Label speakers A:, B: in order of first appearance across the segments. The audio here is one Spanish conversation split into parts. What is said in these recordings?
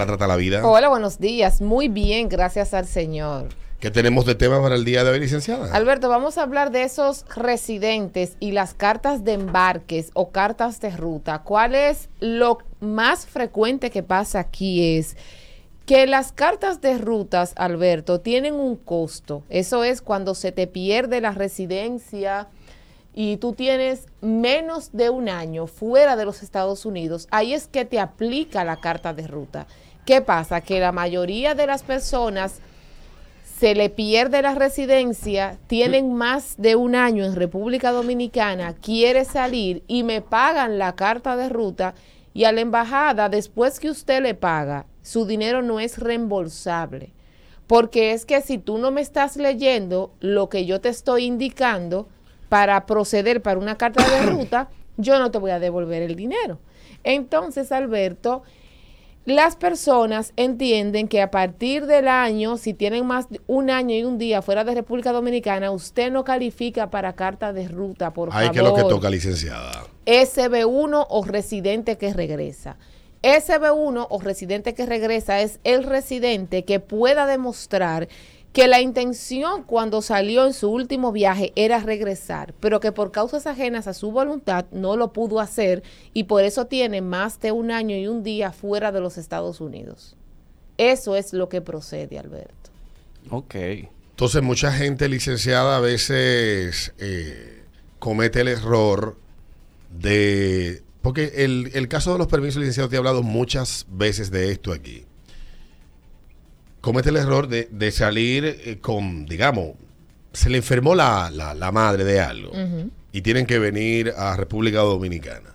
A: la trata la vida?
B: Hola, buenos días. Muy bien, gracias al Señor.
A: ¿Qué tenemos de tema para el día de hoy, licenciada?
B: Alberto, vamos a hablar de esos residentes y las cartas de embarques o cartas de ruta. ¿Cuál es lo más frecuente que pasa aquí? Es que las cartas de rutas, Alberto, tienen un costo. Eso es cuando se te pierde la residencia y tú tienes menos de un año fuera de los Estados Unidos, ahí es que te aplica la carta de ruta. ¿Qué pasa? Que la mayoría de las personas se le pierde la residencia, tienen más de un año en República Dominicana, quiere salir y me pagan la carta de ruta y a la embajada, después que usted le paga, su dinero no es reembolsable. Porque es que si tú no me estás leyendo lo que yo te estoy indicando para proceder para una carta de ruta, yo no te voy a devolver el dinero. Entonces, Alberto, las personas entienden que a partir del año, si tienen más de un año y un día fuera de República Dominicana, usted no califica para carta de ruta, por favor.
A: Ahí que es lo que toca, licenciada.
B: SB1 o residente que regresa. SB1 o residente que regresa es el residente que pueda demostrar que la intención cuando salió en su último viaje era regresar, pero que por causas ajenas a su voluntad no lo pudo hacer y por eso tiene más de un año y un día fuera de los Estados Unidos. Eso es lo que procede, Alberto.
A: Ok. Entonces mucha gente licenciada a veces eh, comete el error de... Porque el, el caso de los permisos licenciados, te he hablado muchas veces de esto aquí comete el error de, de salir eh, con, digamos, se le enfermó la, la, madre de algo y tienen que venir a República Dominicana.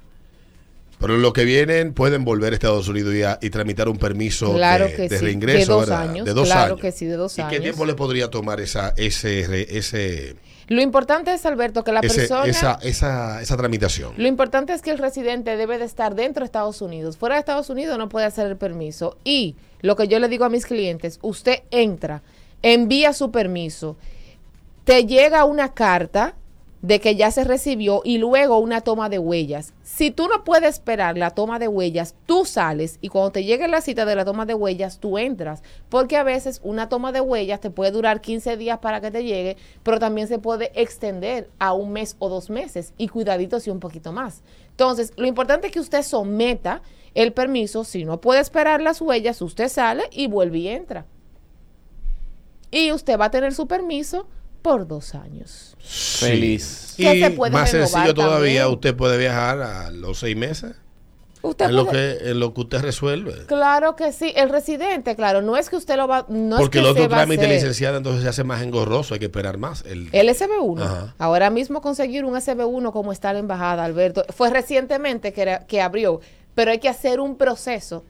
A: Pero los que vienen pueden volver a Estados Unidos y, y tramitar un permiso de, de reingreso. De
B: dos años.
A: De dos
B: claro que sí, de dos años.
A: ¿Y qué tiempo le podría tomar esa, ese, ese
B: lo importante es, Alberto, que la persona...
A: Esa, esa, esa tramitación.
B: Lo importante es que el residente debe de estar dentro de Estados Unidos. Fuera de Estados Unidos no puede hacer el permiso. Y lo que yo le digo a mis clientes, usted entra, envía su permiso, te llega una carta de que ya se recibió y luego una toma de huellas. Si tú no puedes esperar la toma de huellas, tú sales y cuando te llegue la cita de la toma de huellas, tú entras. Porque a veces una toma de huellas te puede durar 15 días para que te llegue, pero también se puede extender a un mes o dos meses y cuidadito si un poquito más. Entonces, lo importante es que usted someta el permiso. Si no puede esperar las huellas, usted sale y vuelve y entra. Y usted va a tener su permiso por dos años.
A: Feliz. Y más sencillo todavía, usted puede viajar a los seis meses. Usted en, lo que, en lo que usted resuelve.
B: Claro que sí. El residente, claro, no es que usted lo va. No
A: Porque
B: es
A: que el otro trámite licenciado entonces se hace más engorroso, hay que esperar más.
B: El, el SB1. Ahora mismo conseguir un SB1 como está la embajada, Alberto, fue recientemente que, que abrió, pero hay que hacer un proceso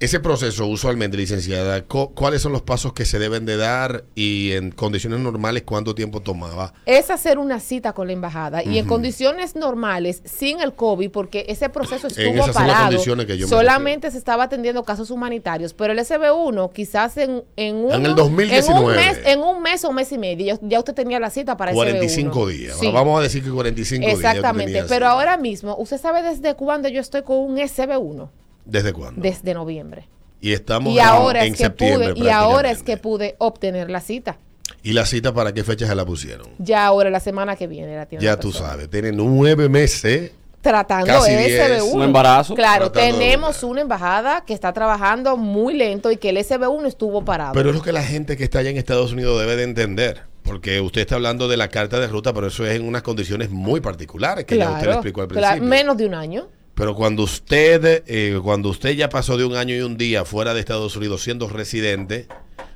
A: ese proceso, usualmente, licenciada, ¿cuáles son los pasos que se deben de dar y en condiciones normales cuánto tiempo tomaba?
B: Es hacer una cita con la embajada y en condiciones normales, sin el COVID, porque ese proceso estuvo parado, solamente se estaba atendiendo casos humanitarios, pero el SB1 quizás en, en, un,
A: en el 2019.
B: En un, mes, en un mes o un mes y medio, ya usted tenía la cita para
A: 45 días, vamos a decir que 45
B: días. Exactamente, pero ahora mismo, ¿usted sabe desde cuándo yo estoy con un SB1?
A: ¿Desde cuándo?
B: Desde noviembre.
A: Y estamos
B: y ahora en, es que septiembre. Pude, y ahora es que pude obtener la cita.
A: ¿Y la cita para qué fecha se la pusieron?
B: Ya ahora, la semana que viene la
A: tiene. Ya tú sabes, tienen nueve meses.
B: Tratando
A: SB1.
C: Un embarazo.
B: Claro, tenemos una embajada que está trabajando muy lento y que el SB1 estuvo parado.
A: Pero es lo que la gente que está allá en Estados Unidos debe de entender. Porque usted está hablando de la carta de ruta, pero eso es en unas condiciones muy particulares que ya usted le explicó al principio.
B: menos de un año.
A: Pero cuando usted, eh, cuando usted ya pasó de un año y un día fuera de Estados Unidos siendo residente,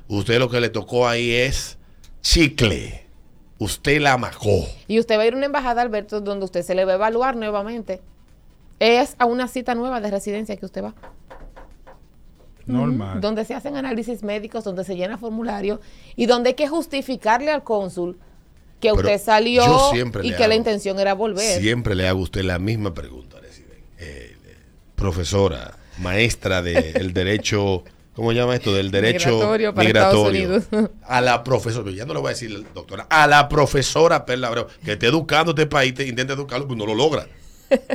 A: usted lo que le tocó ahí es chicle. Usted la majó.
B: Y usted va a ir a una embajada, Alberto, donde usted se le va a evaluar nuevamente. Es a una cita nueva de residencia que usted va.
C: Normal.
B: donde se hacen análisis médicos, donde se llena formulario y donde hay que justificarle al cónsul que usted salió y que la intención era volver.
A: Siempre le hago a usted la misma pregunta profesora, maestra del derecho, ¿cómo se llama esto? Del derecho migratorio. a la profesora, ya no lo voy a decir doctora, a la profesora Perla Abreu, que esté educando este país, te intenta educarlo, pues no lo logra.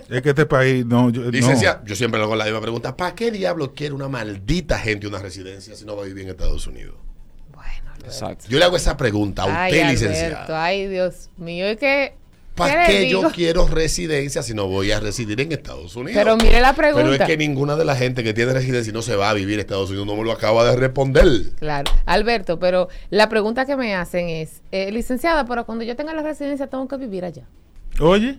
C: Es que este país no. Yo, no.
A: Licencia, yo siempre le hago la misma pregunta. ¿Para qué diablo quiere una maldita gente una residencia si no va a vivir en Estados Unidos?
B: Bueno.
D: Exacto.
A: Yo le hago esa pregunta a
B: Ay,
A: usted,
B: Alberto,
A: licenciada.
B: ay, Dios mío, es que...
A: ¿Para
B: ¿qué
A: yo quiero residencia si no voy a residir en Estados Unidos?
B: Pero mire la pregunta.
A: Pero es que ninguna de la gente que tiene residencia y no se va a vivir en Estados Unidos no me lo acaba de responder.
B: Claro, Alberto, pero la pregunta que me hacen es, eh, licenciada, pero cuando yo tenga la residencia tengo que vivir allá.
C: Oye,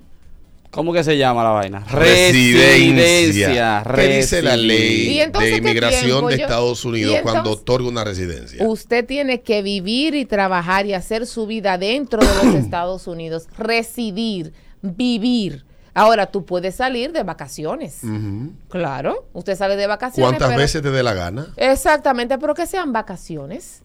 D: ¿Cómo que se llama la vaina?
A: Residencia. ¿Qué dice la
B: ¿Y
A: ley de inmigración de Estados Unidos cuando otorga una residencia?
B: Usted tiene que vivir y trabajar y hacer su vida dentro de los Estados Unidos, residir, vivir. Ahora, tú puedes salir de vacaciones. Claro, usted sale de vacaciones.
A: ¿Cuántas
B: pero-
A: veces te dé la gana?
B: Exactamente, pero que sean vacaciones.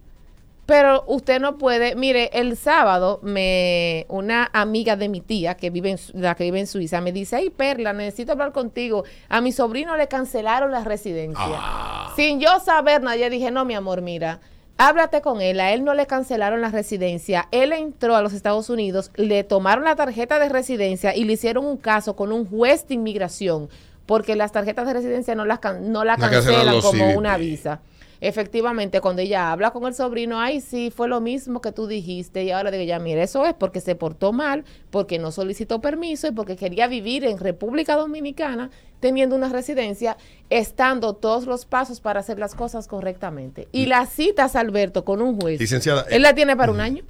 B: Pero usted no puede, mire, el sábado me una amiga de mi tía que vive en, la que vive en Suiza me dice, "Ay, Perla, necesito hablar contigo. A mi sobrino le cancelaron la residencia."
A: Ah.
B: Sin yo saber nada, yo dije, "No, mi amor, mira, háblate con él, a él no le cancelaron la residencia. Él entró a los Estados Unidos, le tomaron la tarjeta de residencia y le hicieron un caso con un juez de inmigración." Porque las tarjetas de residencia no las can- no la
A: cancelan
B: como una visa. Efectivamente, cuando ella habla con el sobrino, ay, sí, fue lo mismo que tú dijiste. Y ahora digo, ya, mire, eso es porque se portó mal, porque no solicitó permiso y porque quería vivir en República Dominicana teniendo una residencia, estando todos los pasos para hacer las cosas correctamente. Y las citas, Alberto, con un juez.
A: Licenciada,
B: Él la tiene para un año.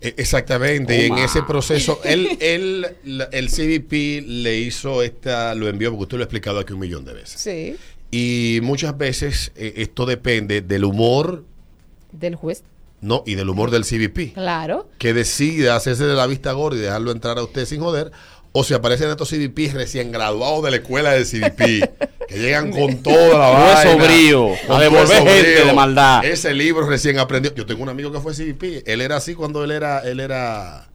A: Eh, Exactamente, y en ese proceso, él, él, la- el CBP le hizo esta, lo envió, porque usted lo ha explicado aquí un millón de veces.
B: Sí.
A: Y muchas veces eh, esto depende del humor,
B: Del juez.
A: no, y del humor del CBP,
B: Claro.
A: que decida hacerse de la vista gorda y dejarlo entrar a usted sin joder, o si aparecen estos CBP recién graduados de la escuela del CBP, que llegan con toda la
D: Hueso
A: vaina.
D: brío,
A: con
D: a devolver gente
A: brío.
D: de maldad.
A: Ese libro recién aprendió. Yo tengo un amigo que fue CBP. Él era así cuando él era, él era,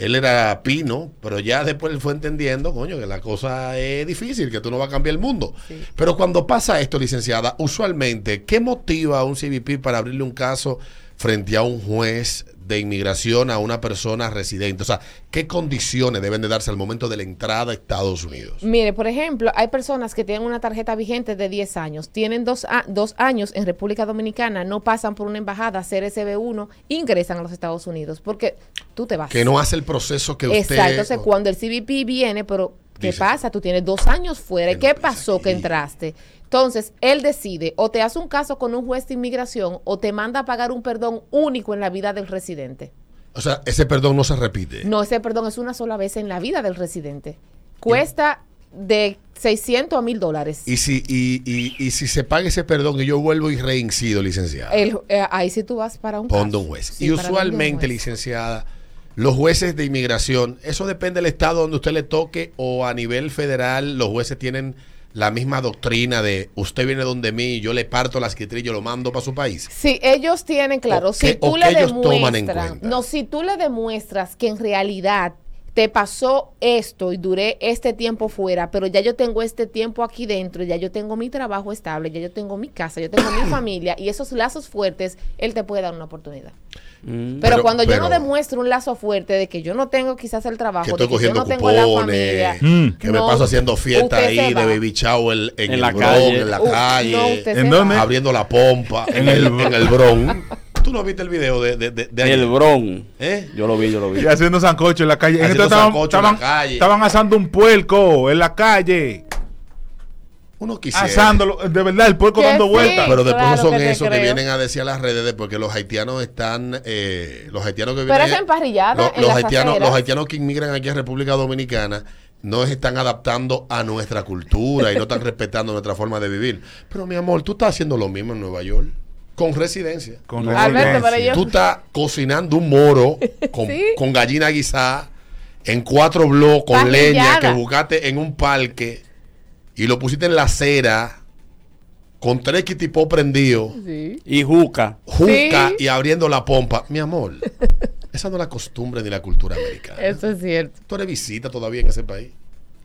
A: él era pino, pero ya después él fue entendiendo, coño, que la cosa es difícil, que tú no vas a cambiar el mundo.
B: Sí.
A: Pero cuando pasa esto, licenciada, usualmente, ¿qué motiva a un CBP para abrirle un caso frente a un juez de inmigración a una persona residente? O sea, ¿qué condiciones deben de darse al momento de la entrada a Estados Unidos?
B: Mire, por ejemplo, hay personas que tienen una tarjeta vigente de 10 años, tienen dos, a- dos años en República Dominicana, no pasan por una embajada, CRSB1, ingresan a los Estados Unidos, porque tú te vas.
A: Que no hace el proceso que usted...
B: Exacto, entonces cuando el CBP viene, pero ¿qué
A: Dice.
B: pasa? Tú tienes dos años fuera, ¿y
A: Que
B: qué
A: pasa
B: pasó que
A: aquí.
B: entraste? Entonces, él decide, o te hace un caso con un juez de inmigración, o te manda a pagar un perdón único en la vida del residente.
A: O sea, ese perdón no se repite.
B: No, ese perdón es una sola vez en la vida del residente. Cuesta de 600 a 1000 dólares.
A: Y si, y, y, y si se paga ese perdón y yo vuelvo y reincido, licenciada,
B: El- eh, ahí sí tú vas para un caso.
A: un juez.
B: Sí,
A: y usualmente,
B: juez.
A: licenciada, los jueces de inmigración, eso depende del estado donde usted le toque o a nivel federal, los jueces tienen la misma doctrina de usted viene donde mí, yo le parto las yo lo mando para su país.
B: Sí, ellos tienen claro,
A: O
B: si
A: qué-
B: tú le demuestras, no, si tú le demuestras que en realidad te pasó esto y duré este tiempo fuera, pero ya yo tengo este tiempo aquí dentro, ya yo tengo mi trabajo estable, ya yo tengo mi casa, yo tengo mi familia y esos lazos fuertes, él te puede dar una oportunidad.
D: Mm.
B: Pero,
A: Pero-
B: cuando yo no demuestro un lazo fuerte de que yo no tengo quizás el trabajo,
A: Que estoy
B: de que yo
A: cogiendo
B: no tengo la
A: cupones,
B: familia,
C: Mm.
A: que me paso haciendo fiesta ahí de baby shower en,
D: En
A: el
D: la
A: Bronx,
D: calle.
A: en la
B: Uh,
A: calle. abriendo la pompa en el, en el Bronx. ¿Tú no viste el video de, de, de, de ayer?
D: El Bron.
A: ¿Eh?
D: Yo lo vi, yo lo vi.
C: y haciendo sancocho en la calle. En
A: Haciendo
C: estaban,
A: sancocho en la
C: estaban,
A: calle.
C: estaban asando un puerco en la calle.
A: Uno quisiera.
C: Asándolo. De verdad, el puerco
B: Que
C: dando
B: sí.
C: vueltas.
A: Pero después
B: Claro
A: no son
B: que
A: esos que vienen a decir a las redes de porque los haitianos están, eh, los haitianos que
B: Pero
A: vienen,
B: es emparrillada
A: los,
B: en
A: los
B: las
A: haitianos,
B: aceras.
A: los haitianos que inmigran aquí a República Dominicana no se están adaptando a nuestra cultura y no están respetando nuestra forma de vivir. Pero mi amor, tú estás haciendo lo mismo en Nueva York con residencia.
C: Con
B: Alberto,
C: residencia.
A: Tú estás cocinando un moro con,
B: Sí.
A: con gallina guisada en cuatro bloques con leña que buscaste en un parque y lo pusiste en la acera con tres kitipó prendidos,
B: Sí.
D: Y Juca.
A: juca
B: Sí.
A: y abriendo la pompa. Mi amor, esa no es la costumbre ni la cultura americana.
B: Eso es cierto.
A: Tú eres visita todavía en ese país.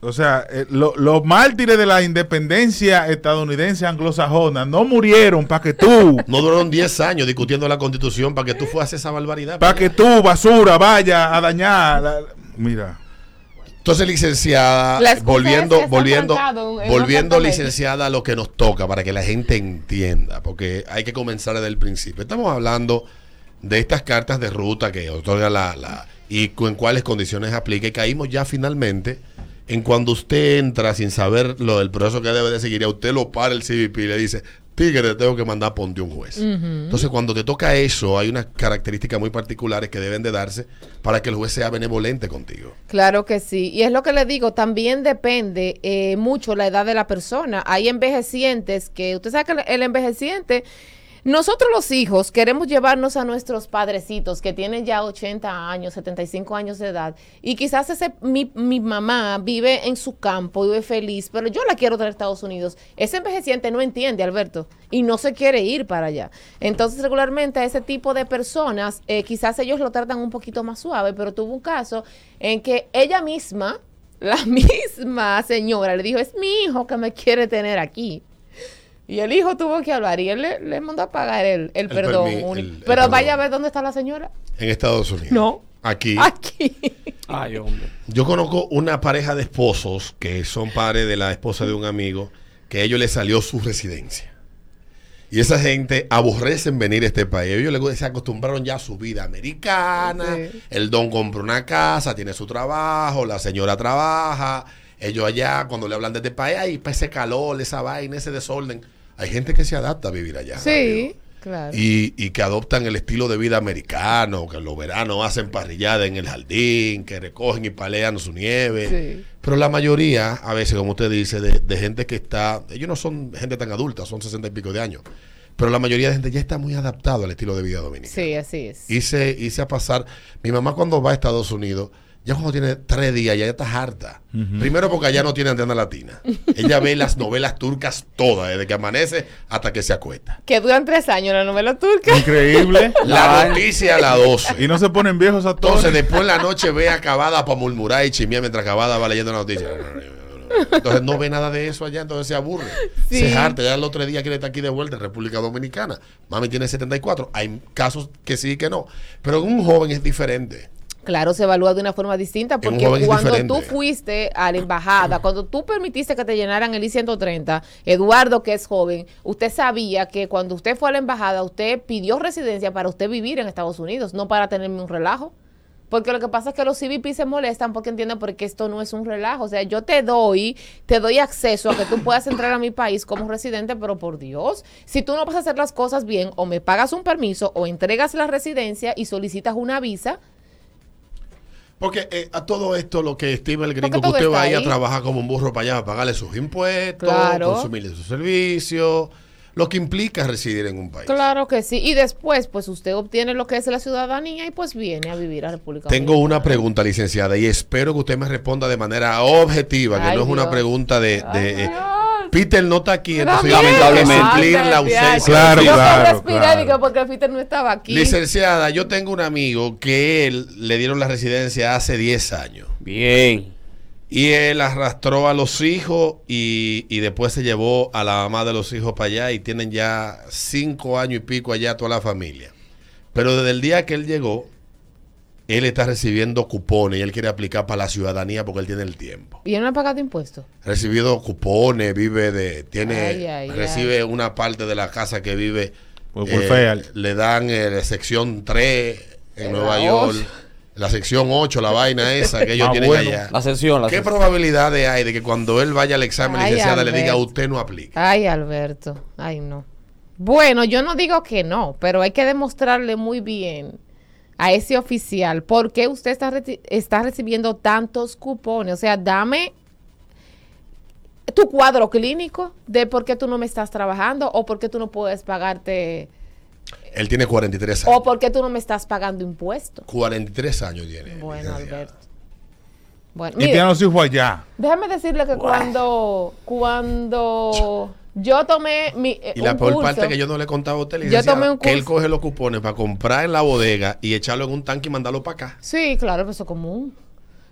C: O sea, eh, lo- los mártires de la independencia estadounidense anglosajona no murieron para que tú,
A: No duraron 10 años discutiendo la constitución para que tú fueras esa barbaridad.
C: para que tú, basura, vaya a dañar. la- Mira,
A: Entonces, licenciada, volviendo,
B: es que está
A: volviendo, volviendo, licenciada, a lo que nos toca para que la gente entienda, porque hay que comenzar desde el principio. Estamos hablando de estas cartas de ruta que otorga la, la y cu- en cuáles condiciones aplica. Y caímos ya finalmente en cuando usted entra sin saber lo del proceso que debe de seguir, a usted lo para el CBP y le dice, tigre, te tengo que mandar ponte un juez. Entonces, cuando te toca eso, hay unas características muy particulares que deben de darse para que el juez sea benevolente contigo.
B: Claro que sí. Y es lo que le digo, también depende eh, mucho la edad de la persona. Hay envejecientes que, usted sabe que el envejeciente, nosotros los hijos queremos llevarnos a nuestros padrecitos que tienen ya 80 años, 75 años de edad. Y quizás ese, mi, mamá vive en su campo, vive feliz, pero yo la quiero traer a Estados Unidos. Ese envejeciente no entiende, Alberto, y no se quiere ir para allá. Entonces, regularmente a ese tipo de personas, eh, quizás ellos lo tratan un poquito más suave, pero tuvo un caso en que ella misma, la misma señora, le dijo, es mi hijo que me quiere tener aquí. Y el hijo tuvo que hablar y él le, le mandó a pagar el, el, perdón.
A: permi- el- el
B: pero vaya a ver dónde está la señora.
A: En Estados Unidos.
B: No.
A: Aquí.
B: Aquí.
D: Ay, hombre.
A: Yo conozco una pareja de esposos que son padres de la esposa de un amigo que a ellos les salió su residencia. Y esa gente aborrecen venir a este país. Ellos les- se acostumbraron ya a su vida americana.
B: Sí.
A: El don compra una casa, tiene su trabajo, la señora trabaja. Ellos allá, cuando le hablan de este país, ay, pa' ese calor, esa vaina, ese desorden. Hay gente que se adapta a vivir allá.
B: Sí,
A: rápido.
B: claro.
A: Y, y que adoptan el estilo de vida americano, que en los veranos hacen parrillada en el jardín, que recogen y palean su nieve.
B: Sí.
A: Pero la mayoría, a veces, como usted dice, de, de gente que está, ellos no son gente tan adulta, son sesenta y pico de años. Pero la mayoría de gente ya está muy adaptado al estilo de vida dominicano.
B: Sí, así es.
A: Hice, hice a pasar. Mi mamá cuando va a Estados Unidos, ya cuando tiene tres días, ya está harta. Primero porque allá no tiene antena latina. Ella ve las novelas turcas todas, desde que amanece hasta que se acuesta.
B: Que duran tres años la novela turca.
C: Increíble.
A: La noticia a las 12.
C: y no se ponen viejos a todos.
A: Entonces después en la noche ve acabada para murmurar y chimiar mientras acabada va leyendo la noticia. Entonces no ve nada de eso allá, entonces se aburre.
B: Sí.
A: Se harta. Ya el otro día quiere estar aquí de vuelta en República Dominicana. Mami tiene 74. Hay casos que sí y que no. Pero en un joven es diferente.
B: Claro, se evalúa de una forma distinta porque cuando
A: diferente.
B: tú fuiste a la embajada, cuando tú permitiste que te llenaran el I-130, Eduardo, que es joven, usted sabía que cuando usted fue a la embajada, usted pidió residencia para usted vivir en Estados Unidos, no para tenerme un relajo. Porque lo que pasa es que los CBP se molestan porque entienden porque esto no es un relajo. O sea, yo te doy, te doy acceso a que tú puedas entrar a mi país como residente, pero por Dios, si tú no vas a hacer las cosas bien, o me pagas un permiso, o entregas la residencia y solicitas una visa,
A: Porque eh, a todo esto lo que estima el gringo que usted va
B: está
A: a ir a
B: ahí.
A: trabajar como un burro para allá, a pagarle sus impuestos,
B: Claro.
A: consumirle sus servicios, lo que implica residir en un país.
B: Claro que sí. Y después, pues usted obtiene lo que es la ciudadanía y pues viene a vivir a República
A: Tengo
B: Dominicana.
A: una pregunta, licenciada, y espero que usted me responda de manera objetiva, que no es una pregunta de... de-
B: Ay,
A: eh,
B: Dios.
A: Peter no está aquí, entonces
D: Lamentablemente.
A: suplir la ausencia.
C: Claro,
B: Yo
C: claro, claro.
B: digo, porque Peter no estaba aquí.
A: Licenciada, yo tengo un amigo que él le dieron la residencia hace 10 años.
D: Bien.
A: Y él arrastró a los hijos y, y después se llevó a la mamá de los hijos para allá y tienen ya cinco años y pico allá toda la familia. Pero desde el día que él llegó, él está recibiendo cupones y él quiere aplicar para la ciudadanía porque él tiene el tiempo.
B: ¿Y él no ha pagado impuestos?
A: Ha recibido cupones, vive de, tiene,
B: Ay, ay,
A: recibe una parte de la casa que vive.
C: Por welfare.
A: le dan eh, sección 3 en
B: Eh,
A: Nueva
B: la
A: York, la sección 8, la vaina esa que ellos
C: Ah,
A: tienen
C: bueno.
A: allá.
D: La sesión, la
A: ¿Qué
D: sesión.
A: probabilidades hay de que cuando él vaya al examen, licenciada, le diga usted no aplica?
B: Ay, Alberto. Ay, no. Bueno, yo no digo que no, pero hay que demostrarle muy bien a ese oficial por qué usted está, está recibiendo tantos cupones. O sea, dame tu cuadro clínico de por qué tú no me estás trabajando o por qué tú no puedes pagarte
A: Él tiene 43 años.
B: o por qué tú no me estás pagando impuestos.
A: 43 años tiene.
B: Bueno. Alberto. Bueno,
C: Y
B: mire,
C: los hijos allá.
B: déjame decirle que cuando cuando yo tomé mi eh,
A: Y la
B: un
A: peor
B: curso-
A: parte que yo no le contaba a usted,
B: Yo
A: licenciada,
B: tomé un
A: que él coge los cupones para comprar en la bodega y echarlo en un tanque y mandarlo para acá.
B: Sí, claro, eso es común.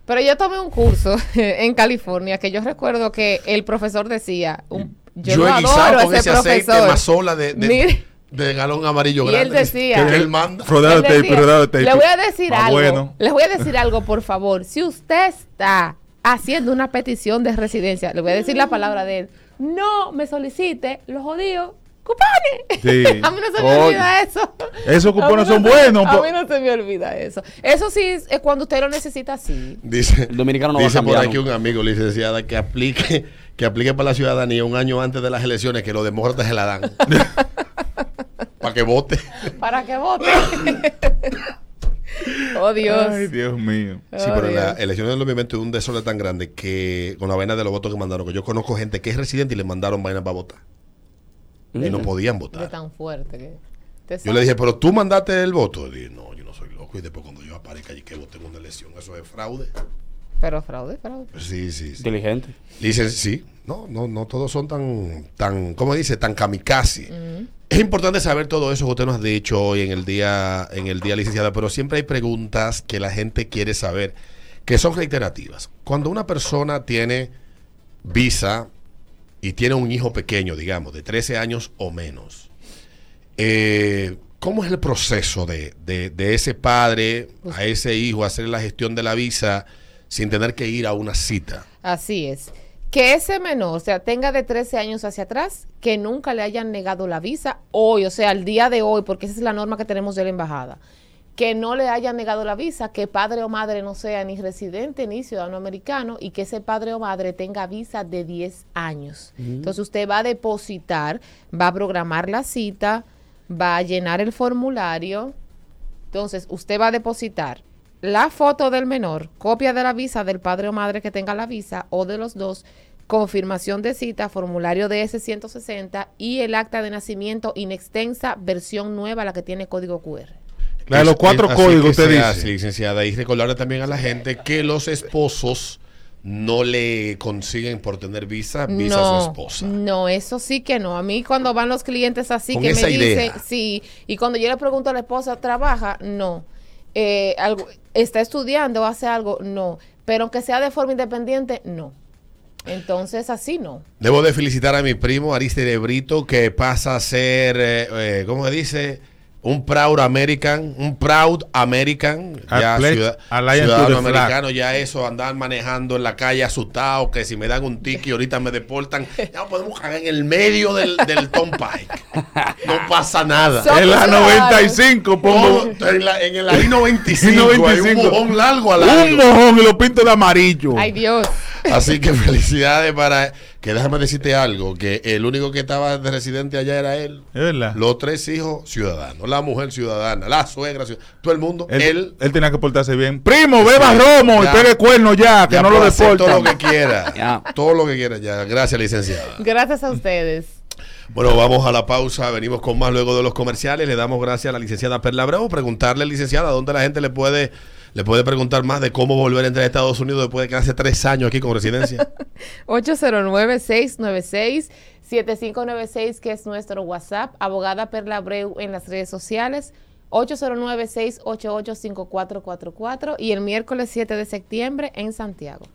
B: Pero yo tomé un curso en California que yo recuerdo que el profesor decía, un- yo,
A: Yo, he guisado
B: adoro
A: con
B: ese
A: ese aceite
B: profesor.
A: mazola de, de,
B: Mire.
A: de galón amarillo
B: Y
A: grande.
B: él decía-
A: que él manda.
C: Rodado
B: Él
C: de tape,
B: decía,
C: rodado de tape.
B: Le voy a decir algo.
C: bueno.
B: Les voy a decir algo, por favor. Si usted está haciendo una petición de residencia. Le voy a decir la palabra de él. No me solicite los jodidos cupones.
C: Sí.
B: a mí no se me olvida eso.
C: Esos cupones
B: no
C: son
B: se-
C: buenos.
B: A mí no se me olvida eso. Eso sí es es cuando usted lo necesita así.
A: Dice,
D: El dominicano no va a
A: dice por aquí un amigo, licenciada, que aplique, que aplique para la ciudadanía un año antes de las elecciones, que los demócratas se la dan. para que vote.
B: Para que vote. oh Dios.
C: Ay, Dios mío.
A: Sí,
B: Oh,
A: pero en las
B: Dios.
A: elecciones del movimiento es un desorden tan grande que con la vaina de los votos que mandaron, que yo conozco gente que es residente y le mandaron vainas para votar. Y no podían
B: Es
A: votar.
B: tan fuerte que.
A: Yo le dije, pero tú mandaste el voto. Y dije, no, yo no soy loco. Y después cuando yo aparezca allí que voté en una elección, eso es fraude.
B: Pero fraude, fraude.
A: Sí, sí, sí.
D: Inteligente.
A: Dicen, sí, no, no, no todos son tan, tan, ¿cómo dice? Tan kamikaze. Es importante saber todo eso que usted nos ha dicho hoy en el día, en el día licenciada, pero siempre hay preguntas que la gente quiere saber, que son reiterativas. Cuando una persona tiene visa y tiene un hijo pequeño, digamos, de 13 años o menos, eh, ¿cómo es el proceso de, de- de ese padre a ese hijo hacer la gestión de la visa sin tener que ir a una cita?
B: Así es. Que ese menor, o sea, tenga de 13 años hacia atrás, que nunca le hayan negado la visa hoy, o sea, al día de hoy, porque esa es la norma que tenemos de la embajada. Que no le hayan negado la visa, que padre o madre no sea ni residente ni ciudadano americano y que ese padre o madre tenga visa de 10 años. Entonces usted va a depositar, va a programar la cita, va a llenar el formulario, entonces, usted va a depositar la foto del menor, copia de la visa del padre o madre que tenga la visa o de los dos, confirmación de cita, formulario de S160 y el acta de nacimiento inextensa, versión nueva, la que tiene código QR.
C: La de los cuatro
A: es
C: códigos, usted
A: se
C: dice.
A: licenciada, y recordarle también a la gente que los esposos no le consiguen por tener visa, visa a su esposa.
B: No, eso sí que no. A mí cuando van los clientes así
A: Con
B: que
A: esa
B: me
A: idea.
B: dicen, sí, y cuando yo le pregunto a la esposa, ¿trabaja? No. Eh, algo, ¿Está estudiando? ¿Hace algo? No. Pero aunque sea de forma independiente, no. Entonces, así no.
A: Debo de felicitar a mi primo Aristide Brito, que pasa a ser, eh, eh, ¿cómo se dice? Un proud American, un proud American, ya ciudad- ciudadano americano, ya eso, andar manejando en la calle asustado, que si me dan un tiki ahorita me deportan, ya podemos cagar en el medio del, del Tom Pike. No pasa nada.
C: En la
B: Somos
C: 95 pongo
A: en la, en el I-95 hay un
C: I-95.
A: mojón largo a
C: un
A: largo.
C: mojón y lo pinto de amarillo.
B: Ay, Dios.
A: Así que felicidades para... Que déjame decirte algo, que el único que estaba de residente allá era él.
C: Es verdad.
A: Los tres hijos ciudadanos, la mujer ciudadana, la suegra ciudadana, todo el mundo.
C: Él,
A: Él,
C: él tenía que portarse bien. Primo, beba romo
A: ya.
C: y pegue cuerno ya, que
A: ya
C: no lo
A: hacer todo lo
C: deportan.
A: que quiera.
D: Ya.
A: Todo lo que quiera ya. Gracias, licenciada.
B: Gracias a ustedes.
A: Bueno, vamos a la pausa. Venimos con más luego de los comerciales. Le damos gracias a la licenciada Perla Abreu. Preguntarle, licenciada, dónde la gente le puede, le puede preguntar más de cómo volver a entrar a Estados Unidos después de quedarse tres años aquí con residencia.
B: 809-696-7596, que es nuestro WhatsApp. Abogada Perla Abreu en las redes sociales. 809-688-5444 y el miércoles 7 de septiembre en Santiago.